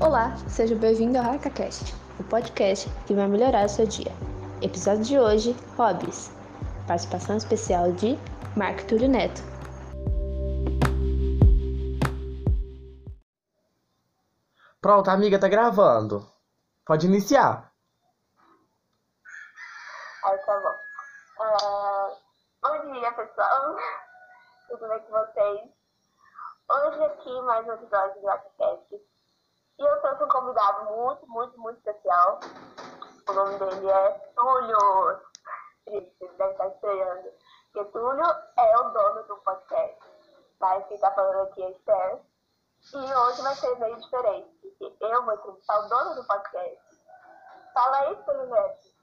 Olá, seja bem-vindo ao HarcaCast, o podcast que vai melhorar o seu dia. Episódio de hoje, Hobbies. Participação especial de Marco Túlio Neto. Pronto, amiga tá gravando. Pode iniciar. Aí tá bom. Ah, bom dia, pessoal. Tudo bem com vocês? Hoje aqui mais um episódio do podcast. E eu trouxe um convidado muito, muito, muito especial. O nome dele é Túlio. Ele deve estar estreando. Porque Túlio é o dono do podcast. Mas quem tá falando aqui é Esther. E hoje vai ser meio diferente. Porque eu vou entrevistar o dono do podcast. Fala aí, Túlio Neto.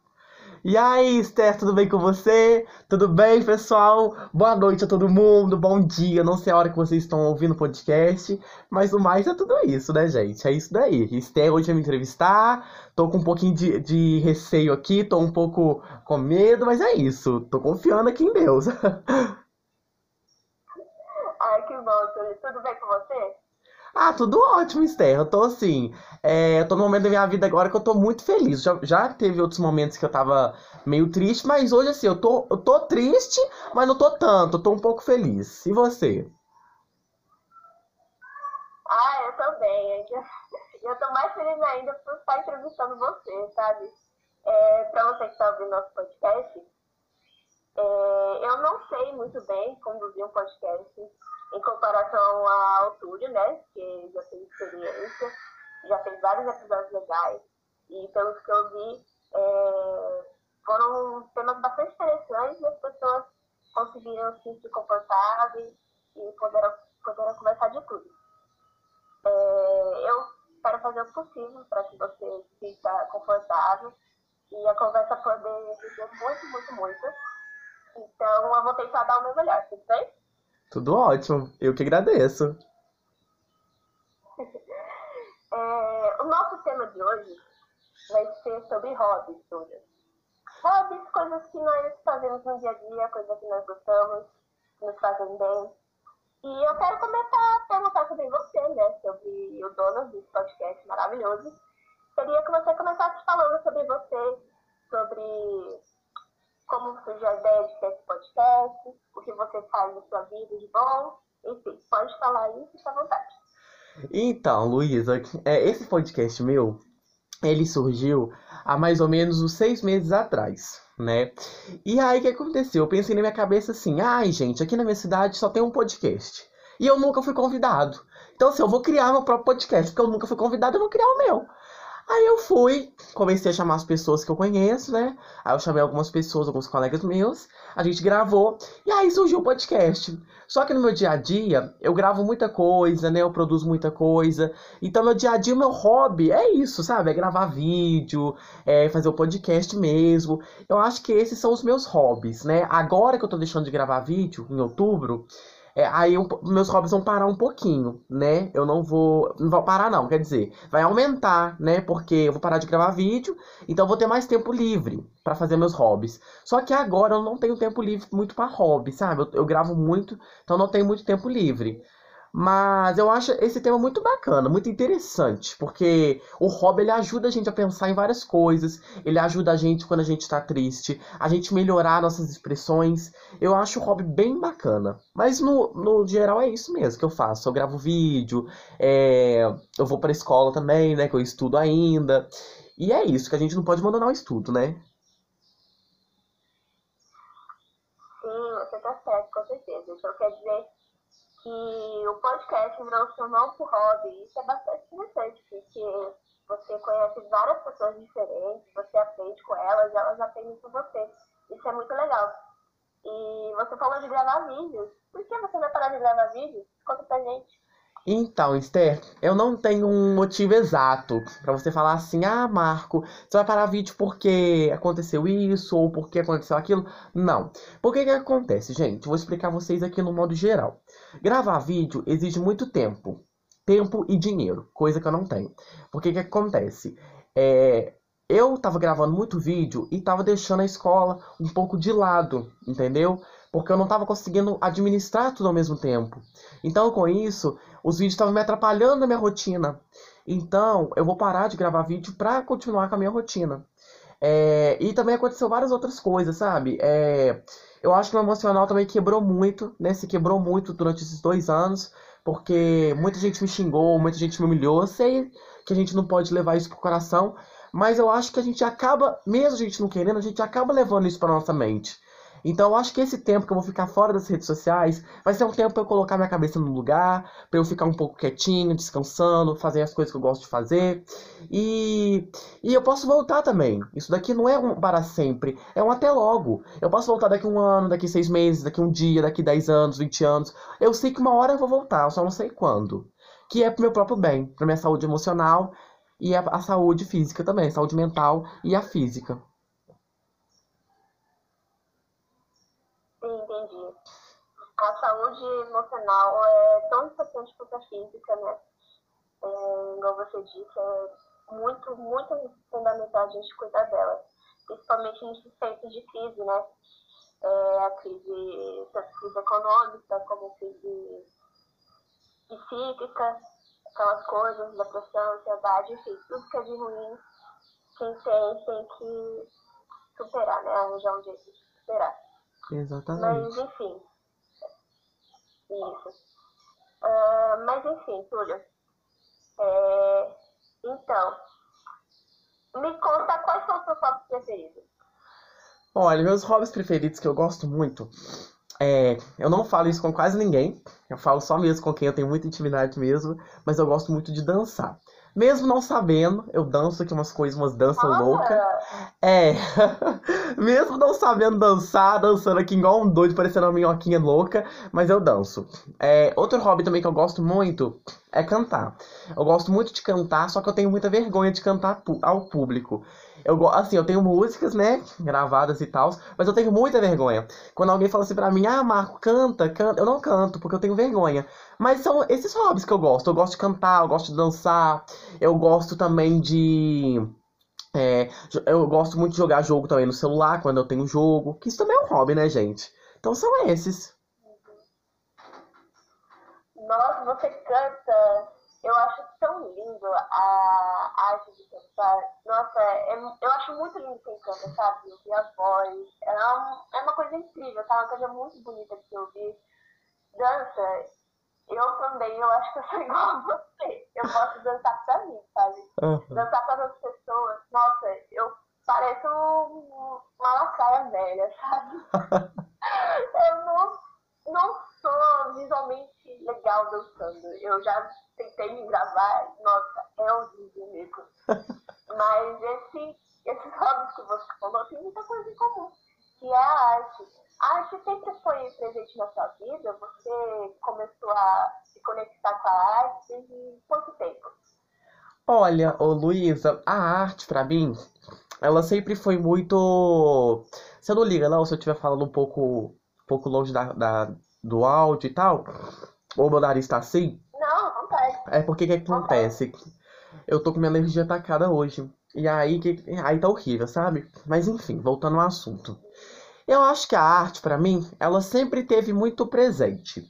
E aí, Esther, tudo bem com você? Tudo bem, pessoal? Boa noite a todo mundo, bom dia. Não sei a hora que vocês estão ouvindo o podcast, mas o mais é tudo isso, né, gente? É isso daí. Esther hoje vai me entrevistar. Tô com um pouquinho de, de receio aqui, tô um pouco com medo, mas é isso. Tô confiando aqui em Deus. Ai, que bom. Tudo bem com você? Ah, tudo ótimo, Esther. Eu tô assim. É, eu tô no momento da minha vida agora que eu tô muito feliz. Já, já teve outros momentos que eu tava meio triste, mas hoje, assim, eu tô, eu tô triste, mas não tô tanto. Eu tô um pouco feliz. E você? Ah, eu também. Eu, eu tô mais feliz ainda por estar entrevistando você, sabe? É, pra você que está ouvindo nosso podcast, é, eu não sei muito bem conduzir um podcast em comparação ao Túlio, né? Que já tem experiência, já fez vários episódios legais. E pelos que eu vi, é, foram temas bastante interessantes e as pessoas conseguiram se sentir confortáveis e puderam, puderam conversar de tudo. É, eu quero fazer o possível para que você sinta confortável e a conversa poder render muito, muito, muito. Então, eu vou tentar dar o meu melhor, tudo bem? Tudo ótimo. Eu que agradeço. É, o nosso tema de hoje vai ser sobre hobbies, Túlio. Hobbies, coisas que nós fazemos no dia a dia, coisas que nós gostamos, que nos fazem bem. E eu quero começar a perguntar sobre você, né? Sobre o dono desse podcast maravilhoso. Queria que você começasse falando sobre você, sobre como surgiu a ideia de ter esse podcast, o que você faz na sua vida de bom. Enfim, pode falar aí, fica à vontade. Então, Luísa, é, esse podcast meu, ele surgiu há mais ou menos uns seis meses atrás, né? E aí, o que aconteceu? Eu pensei na minha cabeça assim, ai, gente, aqui na minha cidade só tem um podcast. E eu nunca fui convidado. Então, assim, eu vou criar meu próprio podcast, porque eu nunca fui convidado, eu vou criar o meu. Aí eu fui, comecei a chamar as pessoas que eu conheço, né? Aí eu chamei algumas pessoas, alguns colegas meus, a gente gravou, e aí surgiu o podcast. Só que no meu dia a dia, eu gravo muita coisa, né? Eu produzo muita coisa. Então, meu dia a dia, meu hobby é isso, sabe? É gravar vídeo, é fazer o podcast mesmo. Eu acho que esses são os meus hobbies, né? Agora que eu tô deixando de gravar vídeo, em outubro, é, aí eu, meus hobbies vão parar um pouquinho, né? Eu não vou. Não vou parar, não, quer dizer, vai aumentar, né? Porque eu vou parar de gravar vídeo, então vou ter mais tempo livre para fazer meus hobbies. Só que agora eu não tenho tempo livre muito para hobby, sabe? Eu, eu gravo muito, então não tenho muito tempo livre. Mas eu acho esse tema muito bacana, muito interessante, porque o hobby ele ajuda a gente a pensar em várias coisas, ele ajuda a gente quando a gente está triste, a gente melhorar nossas expressões. Eu acho o hobby bem bacana. Mas no, no geral é isso mesmo que eu faço. Eu gravo vídeo, é, eu vou para escola também, né? Que eu estudo ainda. E é isso, que a gente não pode abandonar o estudo, né? Sim, você tá certo, com certeza. Então quer dizer que o podcast virou seu novo hobby. Isso é bastante interessante, porque você conhece várias pessoas diferentes, você aprende com elas, elas aprendem com você. Isso é muito legal. E você falou de gravar vídeos. Por que você vai parar de gravar vídeos? Conta pra gente. Então, Esther, eu não tenho um motivo exato para você falar assim: ah, Marco, você vai parar vídeo porque aconteceu isso ou porque aconteceu aquilo. Não. Por que que acontece, gente? Vou explicar vocês aqui no modo geral. Gravar vídeo exige muito tempo. Tempo e dinheiro, coisa que eu não tenho. Por que que acontece? É, eu tava gravando muito vídeo e tava deixando a escola um pouco de lado, entendeu? Porque eu não tava conseguindo administrar tudo ao mesmo tempo. Então, com isso, os vídeos estavam me atrapalhando na minha rotina. Então, eu vou parar de gravar vídeo pra continuar com a minha rotina. É, e também aconteceu várias outras coisas, sabe? É, eu acho que o emocional também quebrou muito, né? Se quebrou muito durante esses dois anos, porque muita gente me xingou, muita gente me humilhou. Eu sei que a gente não pode levar isso pro coração, mas eu acho que a gente acaba, mesmo a gente não querendo, a gente acaba levando isso pra nossa mente. Então eu acho que esse tempo que eu vou ficar fora das redes sociais vai ser um tempo para eu colocar minha cabeça no lugar, para eu ficar um pouco quietinho, descansando, fazer as coisas que eu gosto de fazer. E, e eu posso voltar também. Isso daqui não é um para sempre, é um até logo. Eu posso voltar daqui um ano, daqui seis meses, daqui um dia, daqui dez anos, vinte anos. Eu sei que uma hora eu vou voltar, eu só não sei quando. Que é pro meu próprio bem, pra minha saúde emocional e a, a saúde física também, saúde mental e a física. a saúde emocional é tão importante quanto a física, né? É, igual você disse, é muito, muito fundamental a gente cuidar dela. Principalmente nesses tempos de crise, né? É, a crise, tanto crise econômica como crise psíquica, aquelas coisas, depressão, ansiedade, enfim, tudo que é de ruim, quem tem tem que superar, né? Arranjar um jeito de superar. Exatamente. Mas, enfim, isso. Uh, mas enfim, Túlio. É, então, me conta quais são os seus hobbies preferidos. Olha, meus hobbies preferidos que eu gosto muito é, eu não falo isso com quase ninguém, eu falo só mesmo com quem eu tenho muita intimidade mesmo, mas eu gosto muito de dançar. Mesmo não sabendo, eu danço aqui umas coisas, umas danças loucas. É, mesmo não sabendo dançar, dançando aqui igual um doido, parecendo uma minhoquinha louca, mas eu danço. É, outro hobby também que eu gosto muito é cantar. Eu gosto muito de cantar, só que eu tenho muita vergonha de cantar ao público. Eu, assim, eu tenho músicas, né, gravadas e tal, mas eu tenho muita vergonha. Quando alguém fala assim pra mim, ah, Marco, canta, canta, eu não canto, porque eu tenho vergonha. Mas são esses hobbies que eu gosto. Eu gosto de cantar, eu gosto de dançar, eu gosto também de. é, eu gosto muito de jogar jogo também no celular, quando eu tenho jogo, que isso também é um hobby, né, gente? Então são esses. Nossa, você canta. Eu acho tão lindo a arte de cantar. Nossa, é- eu acho muito lindo quem canta, sabe? Ouvir a voz. É, um- é uma coisa incrível, tá? Uma coisa muito bonita de se ouvir. Dança, eu também, eu acho que eu sou igual a você. Eu gosto de dançar pra mim, sabe? Aham. dançar para as pessoas, nossa, eu pareço um- uma lacaia velha, sabe? eu não, não sou visualmente legal dançando. Eu já tentei me gravar, nossa, é horrível mesmo. Mas esse, esses hobbies que você falou tem muita coisa em comum, que é a arte. A arte sempre foi presente na sua vida? Você começou a se conectar com a arte desde quanto tempo? Olha, ô Luísa, a arte pra mim, ela sempre foi muito. Você não liga, não? Se eu estiver falando um pouco, pouco longe da, da- do áudio e tal, ou meu nariz tá assim, Não, vontade. é porque que que acontece? Eu tô com minha energia atacada hoje. E aí, que, aí tá horrível, sabe? Mas enfim, voltando ao assunto. Eu acho que a arte, pra mim, ela sempre teve muito presente.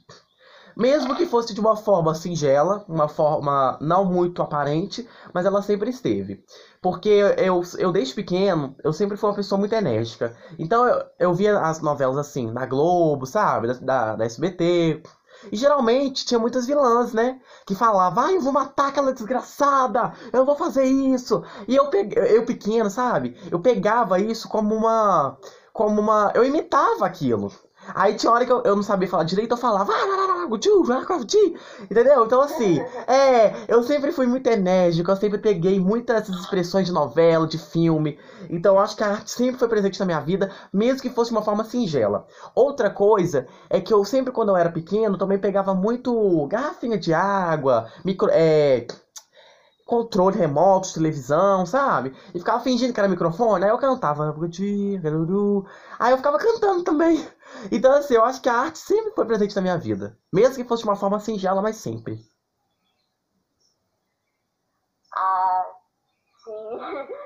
Mesmo que fosse de uma forma singela, uma forma não muito aparente, mas ela sempre esteve. Porque eu, eu desde pequeno, eu sempre fui uma pessoa muito enérgica. Então eu, eu via as novelas assim, na Globo, sabe? Da, da, SBT. E geralmente tinha muitas vilãs, né? Que falavam, ai, eu vou matar aquela desgraçada, eu vou fazer isso. E eu, eu pequeno, sabe? Eu pegava isso como uma. Como uma. Eu imitava aquilo. Aí tinha hora que eu, eu não sabia falar direito, eu falava, "Ah, lá, lá, lá, gutiu, lá, lá, gutiu", entendeu? Então, assim, é, eu sempre fui muito enérgico, eu sempre peguei muitas expressões de novela, de filme. Então, eu acho que a arte sempre foi presente na minha vida, mesmo que fosse de uma forma singela. Outra coisa é que eu sempre, quando eu era pequeno, também pegava muito garrafinha de água, micro, é, controle remoto televisão, sabe? E ficava fingindo que era microfone, aí eu cantava. Aí eu ficava cantando também. Então, assim, eu acho que a arte sempre foi presente na minha vida. Mesmo que fosse de uma forma singela, mas sempre. Ah, sim.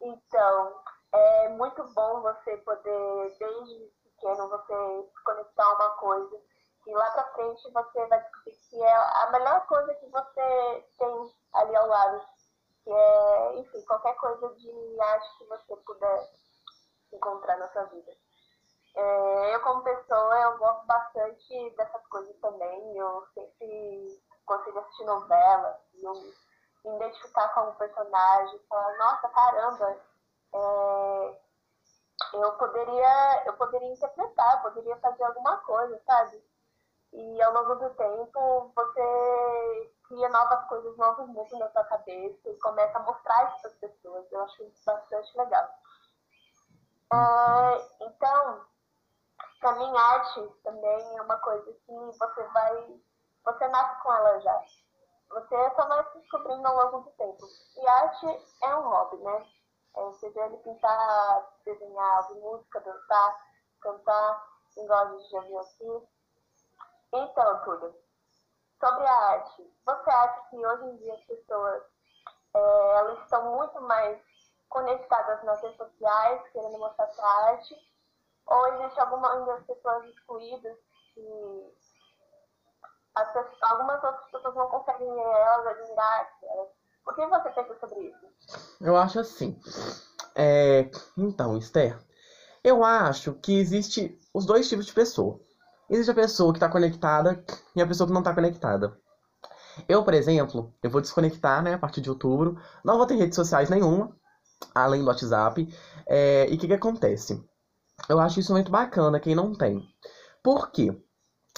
Então, é muito bom você poder, desde pequeno, você conectar uma coisa E lá pra frente você vai descobrir que é a melhor coisa que você tem ali ao lado. Que é, enfim, qualquer coisa de arte que você puder encontrar na sua vida. É, eu, como pessoa, eu gosto bastante dessas coisas também. Eu sempre consigo assistir novela, eu me identificar com algum personagem, falar, nossa, caramba, é, eu poderia, eu poderia interpretar, poderia fazer alguma coisa, sabe? E ao longo do tempo você cria novas coisas, novos mundos na sua cabeça e começa a mostrar isso para as pessoas. Eu acho isso bastante legal. É, então, para mim, arte também é uma coisa que você vai. Você nasce com ela já. Você só vai se descobrindo ao longo do tempo. E arte é um hobby, né? É, vê ele pintar, desenhar, ouvir música, dançar, cantar, igual a gente já. Então, Túlio, sobre a arte, você acha que hoje em dia as pessoas é, elas estão muito mais conectadas nas redes sociais, querendo mostrar sua arte, ou existe algumas pessoas excluídas que pessoas, algumas outras pessoas não conseguem ver elas, admirar elas. O que você pensa sobre isso? Eu acho assim. É... Então, Esther, eu acho que existe os dois tipos de pessoa. Existe a pessoa que está conectada e a pessoa que não está conectada. Eu, por exemplo, eu vou desconectar, né, a partir de outubro. Não vou ter redes sociais nenhuma, além do WhatsApp. É, e o que, que acontece? Eu acho isso muito bacana, quem não tem. Por quê?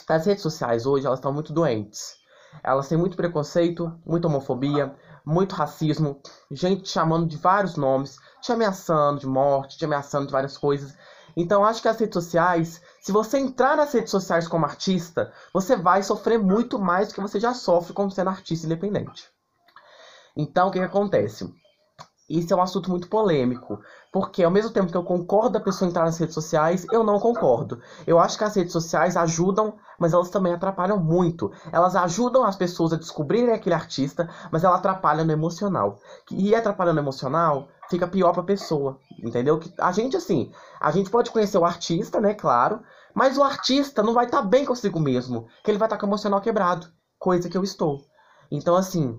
As redes sociais hoje, elas estão muito doentes. Elas têm muito preconceito, muita homofobia, muito racismo, gente chamando de vários nomes, te ameaçando de morte, te ameaçando de várias coisas. Então acho que as redes sociais, se você entrar nas redes sociais como artista, você vai sofrer muito mais do que você já sofre como sendo artista independente. Então o que, que acontece? Isso é um assunto muito polêmico, porque ao mesmo tempo que eu concordo da pessoa entrar nas redes sociais, eu não concordo. Eu acho que as redes sociais ajudam, mas elas também atrapalham muito. Elas ajudam as pessoas a descobrirem aquele artista, mas ela atrapalha no emocional. E atrapalhando no emocional, fica pior pra pessoa, entendeu? A gente, assim, a gente pode conhecer o artista, né, claro, mas o artista não vai estar tá bem consigo mesmo, que ele vai estar tá com o emocional quebrado, coisa que eu estou. Então, assim,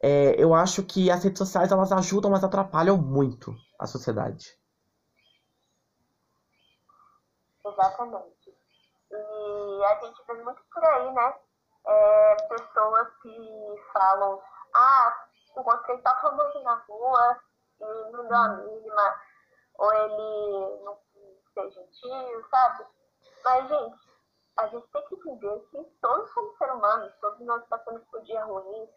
é, eu acho que as redes sociais elas ajudam, mas atrapalham muito a sociedade. Exatamente. E a gente vê muito por aí, né? É, pessoas que falam, ah, encontrei tal famoso na rua e não deu a mínima, ou ele não ser gentil, sabe? Mas, gente, a gente tem que entender que todos somos seres humanos, todos nós passamos por dias ruins,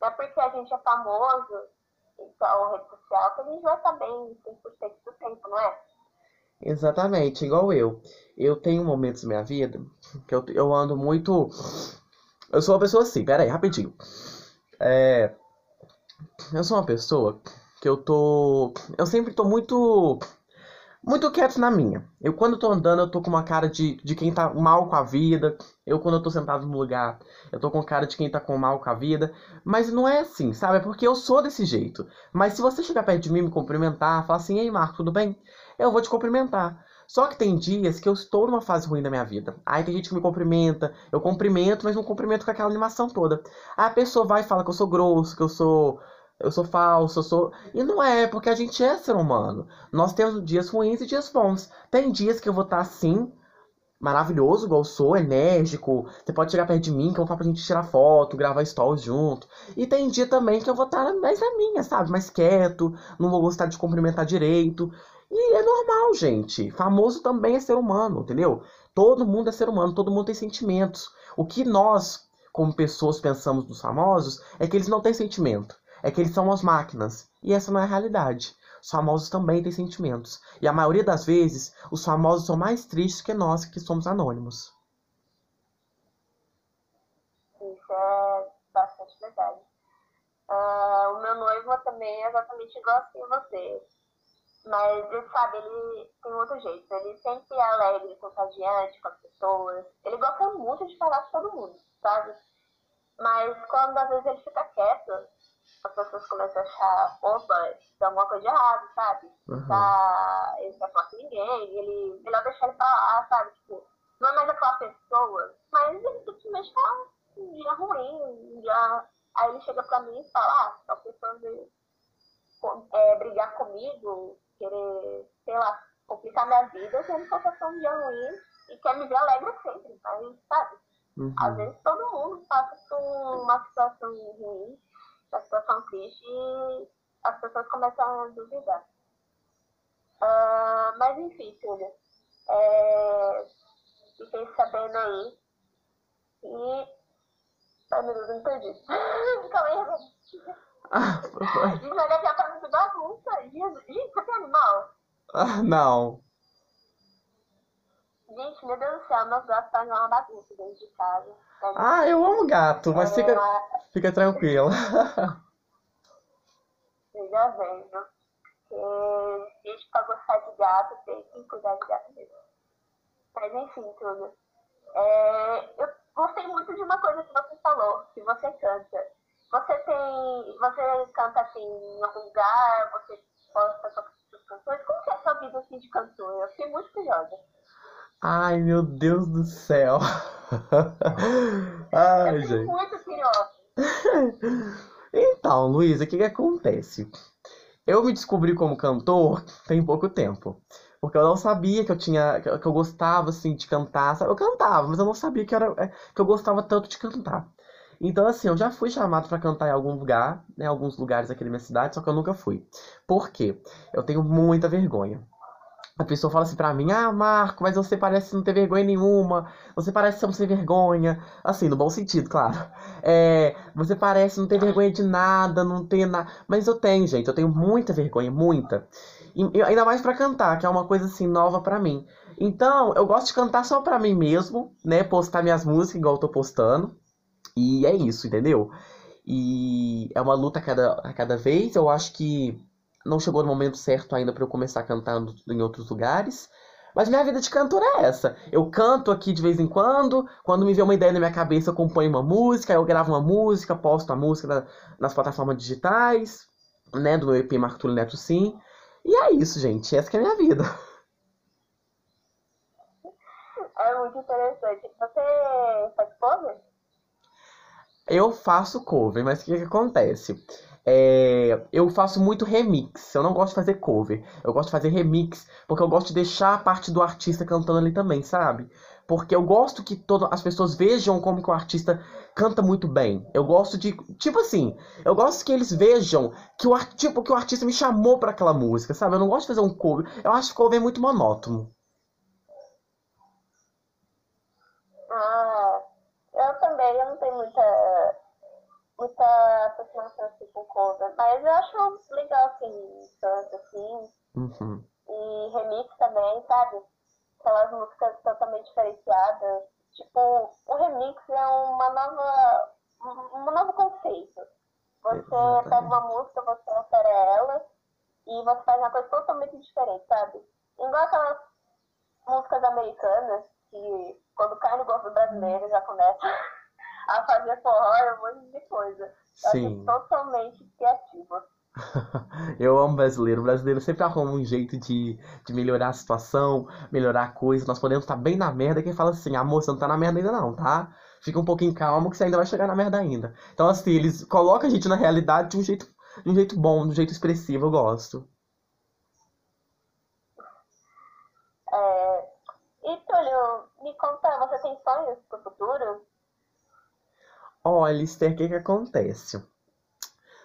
não é porque a gente é famoso, então, rede social, que a gente vai estar bem 100% do tempo, não é? Exatamente, igual eu. Eu tenho momentos na minha vida que eu, eu ando muito. Eu sou uma pessoa assim, pera aí, rapidinho. É... Eu sou uma pessoa que eu tô. Eu sempre tô muito muito quieto na minha. Eu, quando tô andando, eu tô com uma cara de, de quem tá mal com a vida. Eu, quando eu tô sentado no lugar, eu tô com cara de quem tá com mal com a vida. Mas não é assim, sabe? É porque eu sou desse jeito. Mas se você chegar perto de mim, me cumprimentar, falar assim: Ei, Marco, tudo bem? Eu vou te cumprimentar. Só que tem dias que eu estou numa fase ruim da minha vida. Aí tem gente que me cumprimenta, eu cumprimento, mas não cumprimento com aquela animação toda. Aí a pessoa vai e fala que eu sou grosso, que eu sou eu sou falso, eu sou. E não é, porque a gente é ser humano. Nós temos dias ruins e dias bons. Tem dias que eu vou estar assim, maravilhoso, igual eu sou, enérgico. Você pode chegar perto de mim, que eu vou falar pra gente tirar foto, gravar stories junto. E tem dia também que eu vou estar mais na minha, sabe? Mais quieto, não vou gostar de cumprimentar direito. E é normal, gente. Famoso também é ser humano, entendeu? Todo mundo é ser humano, todo mundo tem sentimentos. O que nós, como pessoas, pensamos dos famosos é que eles não têm sentimento é que eles são as máquinas. E essa não é a realidade. Os famosos também têm sentimentos. E a maioria das vezes, os famosos são mais tristes que nós que somos anônimos. Isso é bastante verdade. Uh, o meu noivo também é exatamente igual assim você. Mas ele sabe, ele tem outro jeito. Ele sempre é alegre, contagiante com as pessoas. Ele gosta muito de falar com todo mundo, sabe? Mas quando às vezes ele fica quieto, as pessoas começam a achar, opa, tem alguma coisa de errado, sabe? Uhum. Tá, ele não quer falar com ninguém, ele, melhor deixar ele falar, sabe? Tipo, não é mais aquela pessoa, mas ele simplesmente tá um dia ruim, um dia. Aí ele chega pra mim e fala, ah, pessoa veio é, brigar comigo, querer, sei lá, complicar minha vida, que eu tô um dia ruim e quer me ver alegre sempre, mas sabe? Uhum. Às vezes todo mundo passa por uma situação ruim, uma situação triste e as pessoas começam a duvidar. Uh, mas enfim, Júlia, é, fiquei sabendo aí e. Ai meu Deus, não entendi. Calma aí, ah, Gente, mas daqui a de bagunça. Gente, você tem animal? Ah, não. Gente, meu Deus do céu, meus gatos fazem uma bagunça dentro de casa. Ah, eu amo gato, mas fica, é... fica tranquila. Veja bem? Porque gente pra gostar de gato tem que cuidar de gato mesmo. Mas enfim, tudo. É, eu gostei muito de uma coisa que você falou, que você canta. Você tem. Você canta assim em algum lugar, você posta suas canções? Como que é a sua vida assim de cantor? Eu fiquei muito curiosa. Ai, meu Deus do céu. Ai, eu gente. muito então, Luísa, o que, que acontece? Eu me descobri como cantor tem pouco tempo. Porque eu não sabia que eu tinha. que eu gostava assim de cantar. Eu cantava, mas eu não sabia que, era, é, que eu gostava tanto de cantar. Então, assim, eu já fui chamado para cantar em algum lugar, né? Alguns lugares aqui na minha cidade, só que eu nunca fui. Por quê? Eu tenho muita vergonha. A pessoa fala assim pra mim, ah, Marco, mas você parece não ter vergonha nenhuma, você parece ser um sem vergonha. Assim, no bom sentido, claro. É, você parece não ter vergonha de nada, não ter nada. Mas eu tenho, gente, eu tenho muita vergonha, muita. E, ainda mais para cantar, que é uma coisa assim nova para mim. Então, eu gosto de cantar só pra mim mesmo, né? Postar minhas músicas igual eu tô postando. E é isso, entendeu? E é uma luta a cada, a cada vez. Eu acho que não chegou no momento certo ainda para eu começar cantando em outros lugares. Mas minha vida de cantora é essa. Eu canto aqui de vez em quando. Quando me vê uma ideia na minha cabeça, eu componho uma música, eu gravo uma música, posto a música na, nas plataformas digitais, né? Do meu EP Marco Neto Sim. E é isso, gente. Essa é a minha vida. É muito interessante. Você faz cover? Eu faço cover, mas o que, que acontece? É, eu faço muito remix. Eu não gosto de fazer cover. Eu gosto de fazer remix porque eu gosto de deixar a parte do artista cantando ali também, sabe? Porque eu gosto que todas as pessoas vejam como que o artista canta muito bem. Eu gosto de, tipo assim, eu gosto que eles vejam que o tipo que o artista me chamou para aquela música, sabe? Eu não gosto de fazer um cover. Eu acho que cover é muito monótono. Ah, eu também, eu não tenho muita muita aproximação assim, com cover, mas eu acho legal assim, tanto assim. Uhum. E remix também, sabe? Aquelas músicas totalmente diferenciadas. Tipo, o remix é uma nova. um novo conceito. Você Exatamente. pega uma música, você altera ela e você faz uma coisa totalmente diferente, sabe? Igual aquelas músicas americanas que quando cai no gosto brasileiro já começa a fazer forró e um monte de coisa. Sim. totalmente criativa. Eu amo brasileiro. O brasileiro sempre arruma um jeito de, de melhorar a situação, melhorar a coisa. Nós podemos estar bem na merda. Quem fala assim, amor, você não tá na merda ainda não, tá? Fica um pouquinho calmo que você ainda vai chegar na merda ainda. Então, assim, eles colocam a gente na realidade de um jeito, de um jeito bom, de um jeito expressivo. Eu gosto. É... E, Túlio, me conta, você tem sonhos pro futuro? Olha, Esther, o que que acontece?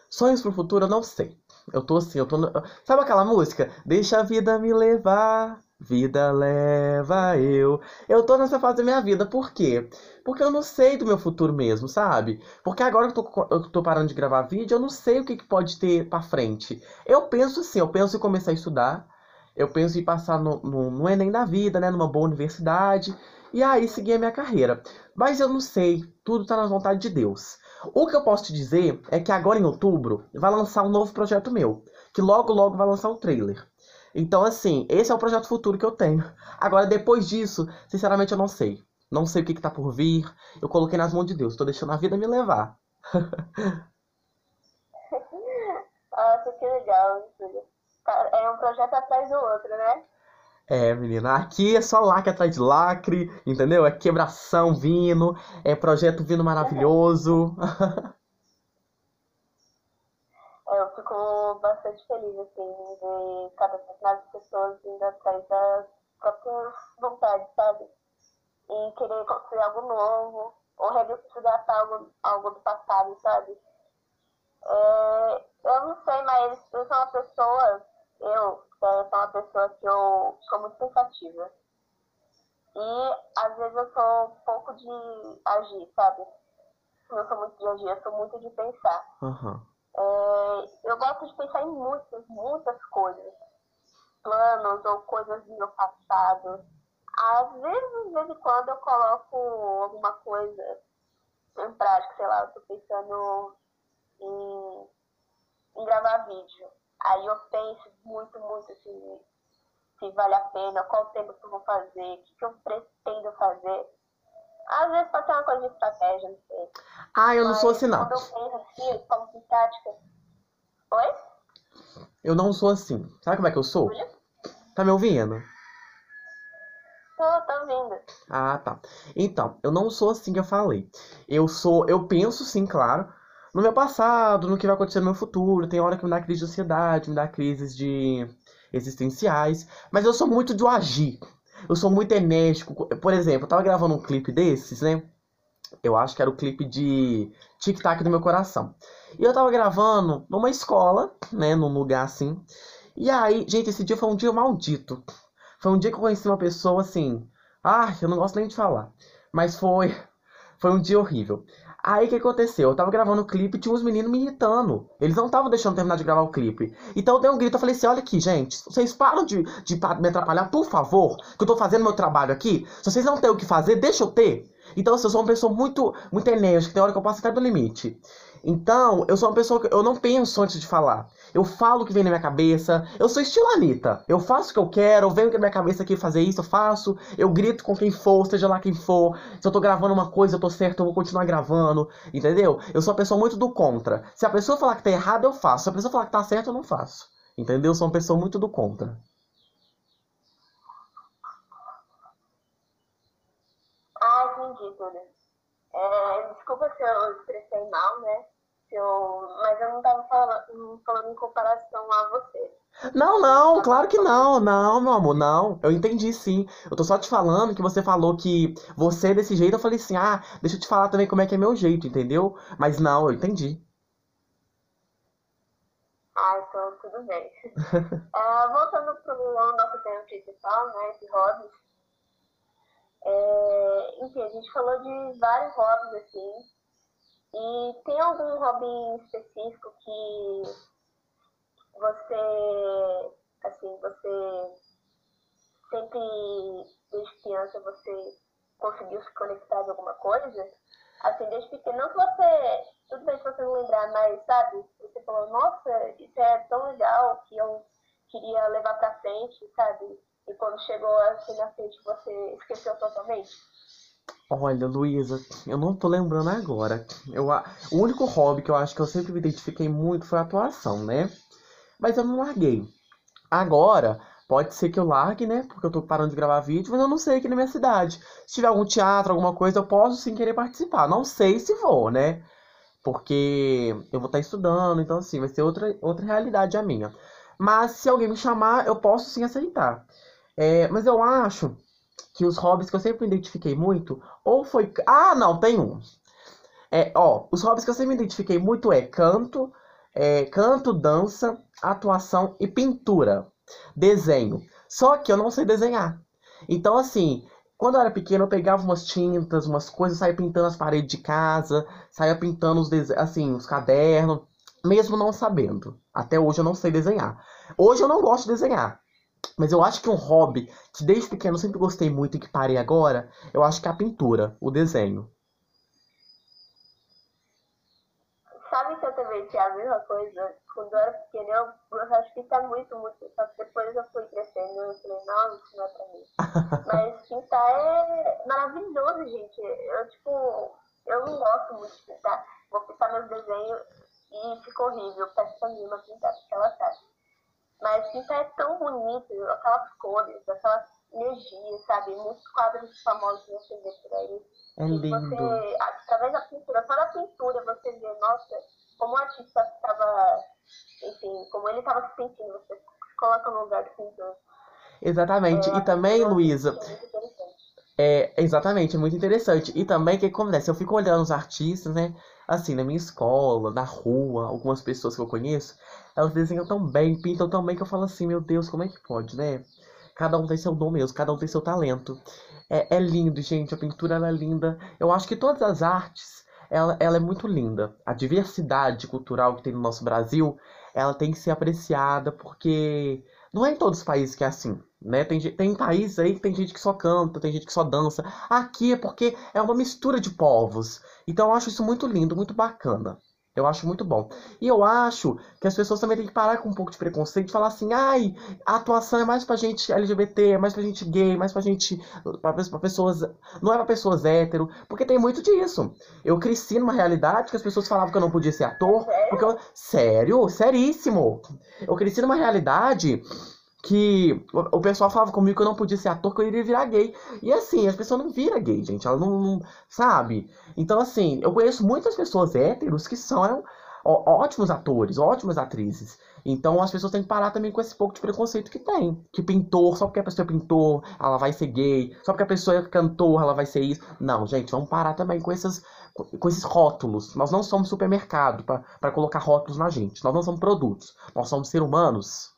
Sonhos pro futuro, eu não sei. Eu tô assim, eu tô. No... Sabe aquela música? Deixa a vida me levar, vida leva eu. Eu tô nessa fase da minha vida, por quê? Porque eu não sei do meu futuro mesmo, sabe? Porque agora que eu tô, eu tô parando de gravar vídeo, eu não sei o que, que pode ter pra frente. Eu penso assim, eu penso em começar a estudar, eu penso em passar no, no, no Enem da vida, né? Numa boa universidade e aí seguir a minha carreira. Mas eu não sei, tudo está na vontade de Deus. O que eu posso te dizer é que agora em outubro vai lançar um novo projeto meu, que logo logo vai lançar um trailer. Então assim, esse é o projeto futuro que eu tenho. Agora depois disso, sinceramente eu não sei. Não sei o que, está por vir. Eu coloquei nas mãos de Deus, estou deixando a vida me levar. Nossa, que legal, É um projeto atrás do outro, né? É, menina, aqui é só lacre atrás de lacre, entendeu? É quebração vindo, é projeto vindo maravilhoso. É, eu fico bastante feliz, assim, de cada vez mais pessoas indo atrás das próprias vontades, sabe? E querer construir algo novo, ou resgatar algo, algo do passado, sabe? É, eu não sei, mas eu sou uma pessoa, eu, eu sou uma pessoa que eu sou muito pensativa. E às vezes eu sou um pouco de agir, sabe? Eu sou muito de agir, eu sou muito de pensar. Uhum. É, eu gosto de pensar em muitas, muitas coisas. Planos ou coisas do meu passado. Às vezes, de vez em quando, eu coloco alguma coisa em prática, sei lá, eu tô pensando em, em gravar vídeo. Aí eu penso muito, muito assim, se vale a pena, qual tempo que eu vou fazer, o que, que eu pretendo fazer. Às vezes pode ser uma coisa de estratégia, não sei. Ah, eu não Mas sou assim, não. Quando eu penso assim, eu coloco em prática. Oi? Eu não sou assim. Sabe como é que eu sou? Tá me ouvindo? Tô, tô ouvindo. Ah, tá. Então, eu não sou assim que eu falei. Eu sou, eu penso sim, claro, no meu passado, no que vai acontecer no meu futuro. Tem hora que me dá crise de ansiedade, me dá crises de existenciais, mas eu sou muito do agir. Eu sou muito enérgico. Por exemplo, eu tava gravando um clipe desses, né? Eu acho que era o clipe de Tic Tac do meu coração. E eu tava gravando numa escola, né, num lugar assim. E aí, gente, esse dia foi um dia maldito. Foi um dia que eu conheci uma pessoa assim. Ah, eu não gosto nem de falar. Mas foi. Foi um dia horrível. Aí o que aconteceu? Eu tava gravando o clipe e tinha uns meninos me irritando. Eles não estavam deixando terminar de gravar o clipe. Então eu dei um grito, eu falei assim, olha aqui, gente, vocês param de, de me atrapalhar, por favor, que eu tô fazendo meu trabalho aqui. Se vocês não têm o que fazer, deixa eu ter. Então, assim, eu sou uma pessoa muito, muito enérgica, tem hora que eu passo até do limite. Então, eu sou uma pessoa que eu não penso antes de falar. Eu falo o que vem na minha cabeça. Eu sou estilo Anitta. Eu faço o que eu quero, eu venho com a minha cabeça aqui fazer isso, eu faço. Eu grito com quem for, seja lá quem for. Se eu tô gravando uma coisa, eu tô certo, eu vou continuar gravando. Entendeu? Eu sou uma pessoa muito do contra. Se a pessoa falar que tá errado, eu faço. Se a pessoa falar que tá certo, eu não faço. Entendeu? Eu sou uma pessoa muito do contra. Ah, entendi, tudo. É, desculpa se eu expressei mal, né? Eu, mas eu não tava falando, falando em comparação a você. Não, não, claro que não, não, meu amor, não. Eu entendi sim. Eu tô só te falando que você falou que você é desse jeito. Eu falei assim, ah, deixa eu te falar também como é que é meu jeito, entendeu? Mas não, eu entendi. Ah, então tudo bem. Ah, voltando pro nosso tema principal, né? De hobbies. É, enfim, a gente falou de vários hobbies, assim. E tem algum hobby específico que você, assim, você sempre, desde criança, você conseguiu se conectar de alguma coisa? Assim, desde pequeno, não que você, tudo bem se você não lembrar, mas, sabe, você falou, nossa, isso é tão legal que eu queria levar pra frente, sabe? E quando chegou assim na frente, você esqueceu totalmente? Olha, Luísa, eu não tô lembrando agora. Eu, o único hobby que eu acho que eu sempre me identifiquei muito foi a atuação, né? Mas eu não larguei. Agora, pode ser que eu largue, né? Porque eu tô parando de gravar vídeo, mas eu não sei aqui na minha cidade. Se tiver algum teatro, alguma coisa, eu posso sim querer participar. Não sei se vou, né? Porque eu vou estar estudando, então assim, vai ser outra, outra realidade a minha. Mas se alguém me chamar, eu posso sim aceitar. É, mas eu acho que os hobbies que eu sempre me identifiquei muito, ou foi. Ah, não, tem um. É, ó, os hobbies que eu sempre me identifiquei muito é canto, é, canto, dança, atuação e pintura, desenho. Só que eu não sei desenhar. Então, assim, quando eu era pequeno, eu pegava umas tintas, umas coisas, saía pintando as paredes de casa, saía pintando os assim, os cadernos, mesmo não sabendo. Até hoje eu não sei desenhar. Hoje eu não gosto de desenhar. Mas eu acho que um hobby que desde pequeno sempre gostei muito e que parei agora, eu acho que é a pintura, o desenho. Sabe que eu também tinha a mesma coisa? Quando eu era pequena, eu, eu acho que tá muito, muito. Só que depois eu fui crescendo e eu falei, não, isso não é pra mim. Mas pintar é maravilhoso, gente. Eu, tipo, eu não gosto muito de pintar. Vou pintar meus desenhos e fica horrível. Peço pra mim pintar, porque ela sabe. Mas pintar é tão bonito, aquelas cores, aquelas energias, sabe? Muitos quadros famosos que você vê por aí. É lindo. Você, através da pintura, só da pintura você vê, nossa, como o artista estava, enfim, como ele estava se sentindo, você se coloca no lugar do pintor. Exatamente. É, e também, Luísa, é é exatamente, é muito interessante. E também o que acontece? Eu fico olhando os artistas, né? Assim, na minha escola, na rua, algumas pessoas que eu conheço, elas desenham tão bem, pintam tão bem que eu falo assim, meu Deus, como é que pode, né? Cada um tem seu dom mesmo, cada um tem seu talento. É, é lindo, gente, a pintura é linda. Eu acho que todas as artes, ela, ela é muito linda. A diversidade cultural que tem no nosso Brasil, ela tem que ser apreciada, porque não é em todos os países que é assim, né? Tem, tem países aí que tem gente que só canta, tem gente que só dança. Aqui é porque é uma mistura de povos. Então eu acho isso muito lindo, muito bacana. Eu acho muito bom. E eu acho que as pessoas também têm que parar com um pouco de preconceito e falar assim, ai, a atuação é mais pra gente LGBT, é mais pra gente gay, é mais pra gente. pra, pra pessoas. Não é pra pessoas hétero, porque tem muito disso. Eu cresci numa realidade que as pessoas falavam que eu não podia ser ator, porque eu. Sério? Seríssimo! Eu cresci numa realidade que o pessoal falava comigo que eu não podia ser ator, que eu iria virar gay. E assim, as pessoas não viram gay, gente. Elas não, não- sabe? Então, assim, eu conheço muitas pessoas héteros que são ótimos atores, ótimas atrizes. Então as pessoas têm que parar também com esse pouco de preconceito que tem. Que pintor, só porque a pessoa é pintor, ela vai ser gay. Só porque a pessoa é cantor, ela vai ser isso. Não, gente, vamos parar também com essas com esses rótulos. Nós não somos supermercado para colocar rótulos na gente. Nós não somos produtos. Nós somos seres humanos.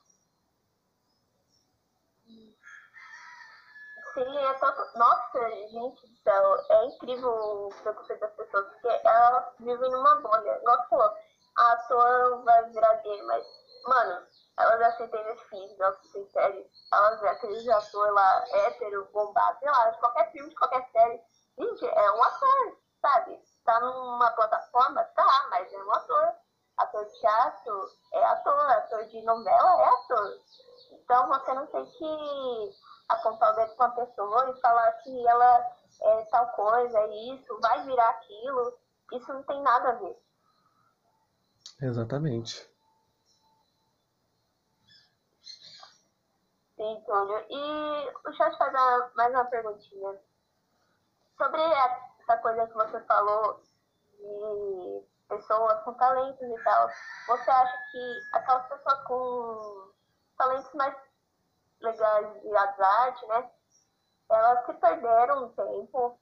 Sim, é todo... Nossa, gente do céu, é incrível o preconceito das pessoas, porque elas vivem numa bolha. Igual falou, a ator vai virar gay, mas, mano, elas aceitam filhos, elas assistem séries, elas vê aquele ator lá, hétero, bombado, sei lá, de qualquer filme, qualquer série. Gente, é um ator, sabe? Tá numa plataforma, tá, mas é um ator. Ator de teatro é ator, ator de novela é ator. Então você não tem que apontar o dedo pra uma pessoa e falar que ela é tal coisa, é isso, vai virar aquilo. Isso não tem nada a ver. Exatamente. Sim. E deixa eu te fazer uma- mais uma perguntinha. Sobre essa coisa que você falou de pessoas com talentos e tal, você acha que aquelas pessoas com talentos mais legais à arte, né? Elas se perderam um tempo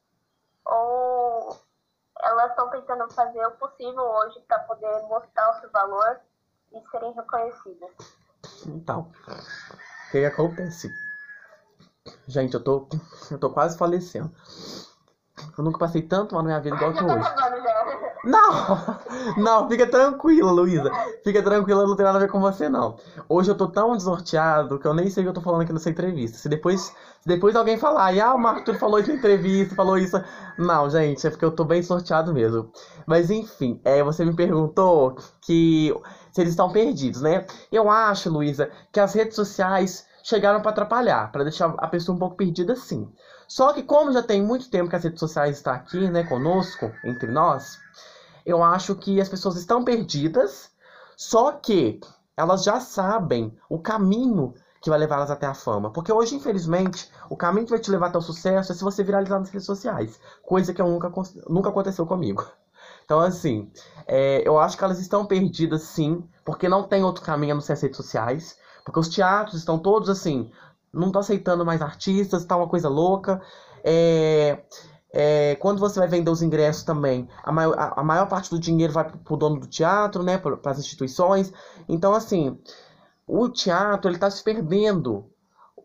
ou elas estão tentando fazer o possível hoje para poder mostrar o seu valor e serem reconhecidas? Então, o que que acontece? Gente, eu tô, eu tô quase falecendo. Eu nunca passei tanto mal na minha vida igual tô tá hoje. Não! Não, fica tranquila, Luísa. Fica tranquila, não tem nada a ver com você, não. Hoje eu tô tão desnorteado que eu nem sei o que eu tô falando aqui nessa entrevista. Se depois, se depois alguém falar, ah, o Marco falou isso na entrevista, falou isso. Não, gente, é porque eu tô bem sorteado mesmo. Mas enfim, é, você me perguntou que se eles estão perdidos, né? Eu acho, Luísa, que as redes sociais chegaram pra atrapalhar, pra deixar a pessoa um pouco perdida, sim. Só que como já tem muito tempo que as redes sociais estão aqui, né, conosco, entre nós, eu acho que as pessoas estão perdidas, só que elas já sabem o caminho que vai levá-las até a fama. Porque hoje, infelizmente, o caminho que vai te levar até o sucesso é se você viralizar nas redes sociais. Coisa que eu nunca, nunca aconteceu comigo. Então, assim, é, eu acho que elas estão perdidas, sim, porque não tem outro caminho a não ser as redes sociais. Porque os teatros estão todos, assim, não estão aceitando mais artistas, tá uma coisa louca. É, é, quando você vai vender os ingressos também, a maior, a, a maior parte do dinheiro vai pro dono do teatro, né, para as instituições. Então, assim, o teatro ele tá se perdendo,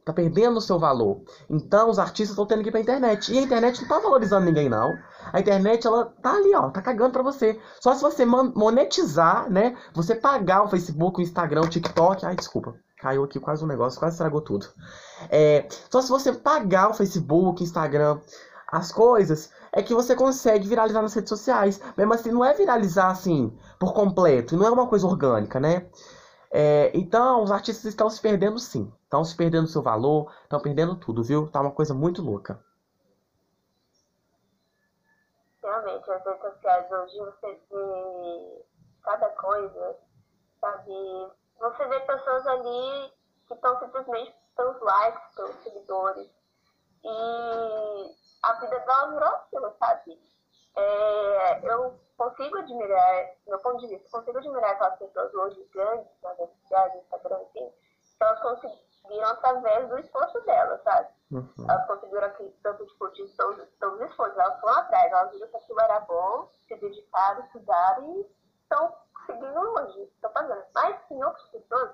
tá perdendo o seu valor. Então, os artistas estão tendo que ir pra internet. E a internet não tá valorizando ninguém, não. A internet, ela tá ali, ó, tá cagando pra você. Só se você monetizar, né, você pagar o Facebook, o Instagram, o TikTok. Ai, desculpa. Caiu aqui quase um negócio, quase estragou tudo. É, só se você pagar o Facebook, Instagram, as coisas, é que você consegue viralizar nas redes sociais. Mesmo assim, não é viralizar assim, por completo, não é uma coisa orgânica, né? É, então, os artistas estão se perdendo sim. Estão se perdendo seu valor, estão perdendo tudo, viu? Tá uma coisa muito louca. Realmente, as redes sociais hoje você vê cada coisa, sabe? você vê pessoas ali que estão simplesmente pelos likes, pelos seguidores. E a vida delas virou aquilo, sabe? É, eu consigo admirar, do meu ponto de vista, consigo admirar aquelas pessoas hoje grandes, nas redes sociais, no Instagram, enfim, que elas conseguiram através do esforço delas, sabe? Uhum. Elas conseguiram aqui, tanto tipo, de todos, todos os esforços, elas foram atrás, elas viram que aquilo era bom, se dedicaram, estudaram e estão seguindo longe, estão fazendo. Mas tem outras pessoas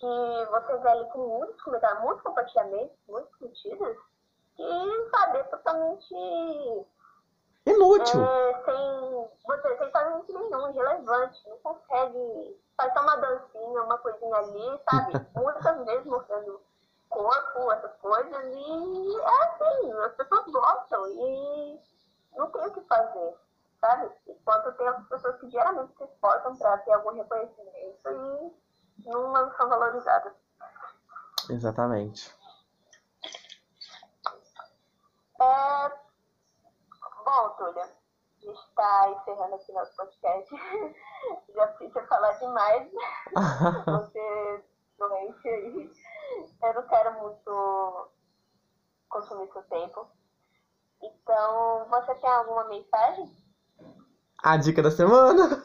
que você vê ali com muitos comentários, muitos compartilhamentos, muitas curtidas, que, sabe, é totalmente Inútil. É, sem, você, sem talento nenhum, irrelevante. Não consegue. Faz só uma dancinha, uma coisinha ali, sabe? Muitas vezes mostrando corpo, essas coisas. E é assim, as pessoas gostam e não tem o que fazer, sabe? Enquanto tem as pessoas que geralmente se esforçam para ter algum reconhecimento e não são valorizadas. Exatamente. É, Bom, Túlia, a gente está encerrando aqui nosso podcast. Já precisa falar demais. Você doente aí. Eu não quero muito consumir seu tempo. Então, você tem alguma mensagem? A dica da semana?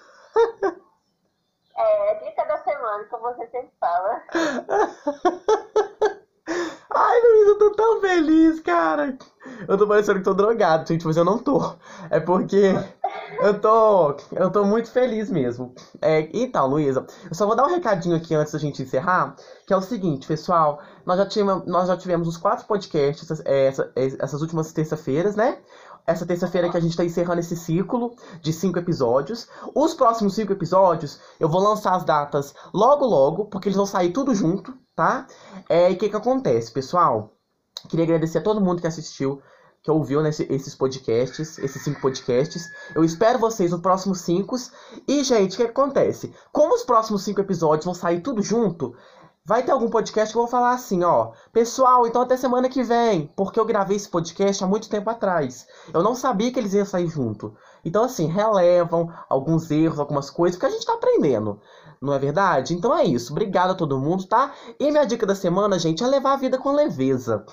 É, a dica da semana, como você sempre fala. Ai, Luiz, eu tô tão feliz, cara. Eu tô parecendo que tô drogado, gente, mas eu não tô. É porque eu tô, eu tô muito feliz mesmo. É, então, Luísa, eu só vou dar um recadinho aqui antes da gente encerrar, que é o seguinte, pessoal, nós já tivemos, nós já tivemos os quatro podcasts é, essa, é, essas últimas terça-feiras, né? Essa terça-feira que a gente tá encerrando esse ciclo de cinco episódios. Os próximos cinco episódios, eu vou lançar as datas logo logo, porque eles vão sair tudo junto, tá? É, e o que que acontece, pessoal? Queria agradecer a todo mundo que assistiu, que ouviu nesse, esses podcasts, esses cinco podcasts. Eu espero vocês no próximo cinco. E, gente, o que acontece? Como os próximos cinco episódios vão sair tudo junto, vai ter algum podcast que eu vou falar assim, ó. Pessoal, então até semana que vem, porque eu gravei esse podcast há muito tempo atrás. Eu não sabia que eles iam sair junto. Então, assim, relevam alguns erros, algumas coisas, porque a gente tá aprendendo. Não é verdade? Então é isso. Obrigado a todo mundo, tá? E minha dica da semana, gente, é levar a vida com leveza.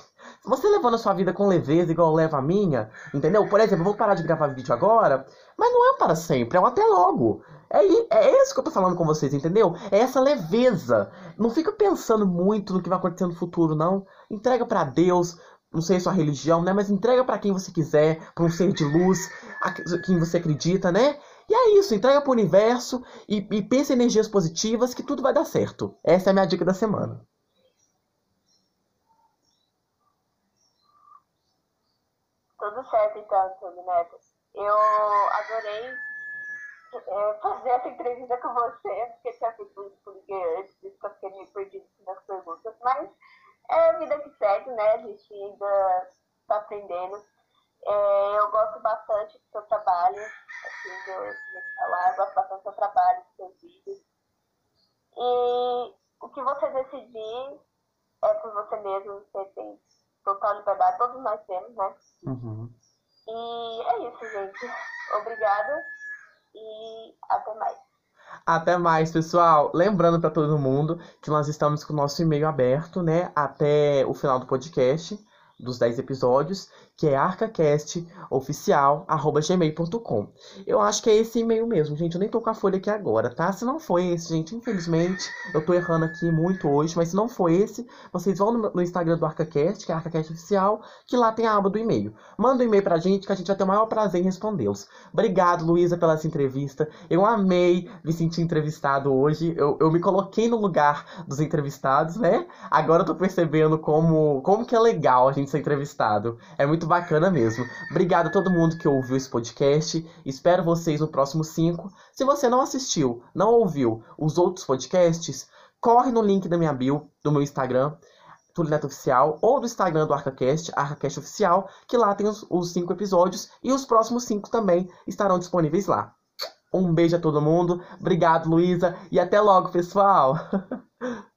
Você levando a sua vida com leveza, igual leva a minha, entendeu? Por exemplo, eu vou parar de gravar vídeo agora, mas não é para sempre, é um até logo. É, é isso que eu tô falando com vocês, entendeu? É essa leveza. Não fica pensando muito no que vai acontecer no futuro, não. Entrega para Deus, não sei a sua religião, né? Mas entrega para quem você quiser, para um ser de luz, a quem você acredita, né? E é isso, entrega pro universo e, e pensa em energias positivas que tudo vai dar certo. Essa é a minha dica da semana. Tudo certo então, Túlio Neto. Eu adorei é, fazer essa entrevista com você, porque tinha feito isso por antes, isso que eu fiquei meio perdido nas perguntas, mas é a vida que segue, né? A gente ainda está aprendendo. É, eu gosto bastante do seu trabalho, assim, eu, falar, eu gosto bastante do seu trabalho, dos seus vídeos. E o que você decidir é por você mesmo, você tem total liberdade, todos nós temos, né? Uhum. E é isso, gente. Obrigada e até mais. Até mais, pessoal. Lembrando para todo mundo que nós estamos com o nosso e-mail aberto, né, até o final do podcast dos 10 episódios, que é arcacastoficial.gmail.com. Eu acho que é esse e-mail mesmo, gente. Eu nem tô com a folha aqui agora, tá? Se não foi esse, gente, infelizmente, eu tô errando aqui muito hoje, mas se não for esse, vocês vão no, no Instagram do ArcaCast, que é ArcaCast Oficial, que lá tem a aba do e-mail. Manda um e-mail pra gente que a gente vai ter o maior prazer em respondê-los. Obrigado, Luísa, pela essa entrevista. Eu amei me sentir entrevistado hoje. Eu, eu me coloquei no lugar dos entrevistados, né? Agora eu tô percebendo como, como que é legal a gente ser entrevistado. É muito bacana mesmo. Obrigado a todo mundo que ouviu esse podcast. Espero vocês no próximo 5. Se você não assistiu, não ouviu os outros podcasts, corre no link da minha bio, do meu Instagram, Túlio Neto Oficial, ou do Instagram do ArcaCast, ArcaCast Oficial, que lá tem os, os cinco episódios e os próximos cinco também estarão disponíveis lá. Um beijo a todo mundo, obrigado Luísa e até logo, pessoal!